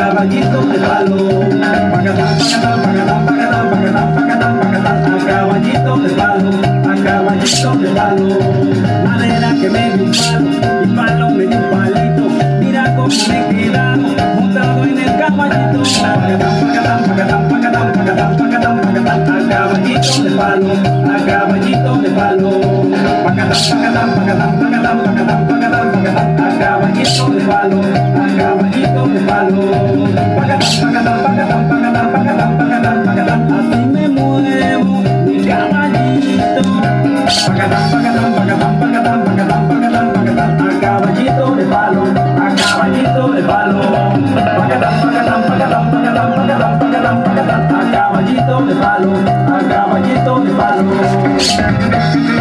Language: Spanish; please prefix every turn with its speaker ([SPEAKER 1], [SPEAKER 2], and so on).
[SPEAKER 1] caballito de palo. Pacatán, pacatán, pacatán, pacatán, pacatán, pacatán, pacatán, a caballito de palo, a caballito de palo. Madera que me dio un palo, mi palo me dio un palito. Mira cómo me he quedado montado en el caballito. Pacatán, pacatán, pacatán, pacatán, pacatán, pacatán, pacatán, a caballito de palo, a caballito de palo. Pacatán, pacatán, pacatán, pacatán, pacatán, pacatán, pacatán, palo, a caballito de palo, pacatán, pacatán, pacatán, pacatán, pacatán, pacatán, pacatán, a caballito de palo, a caballito de palo.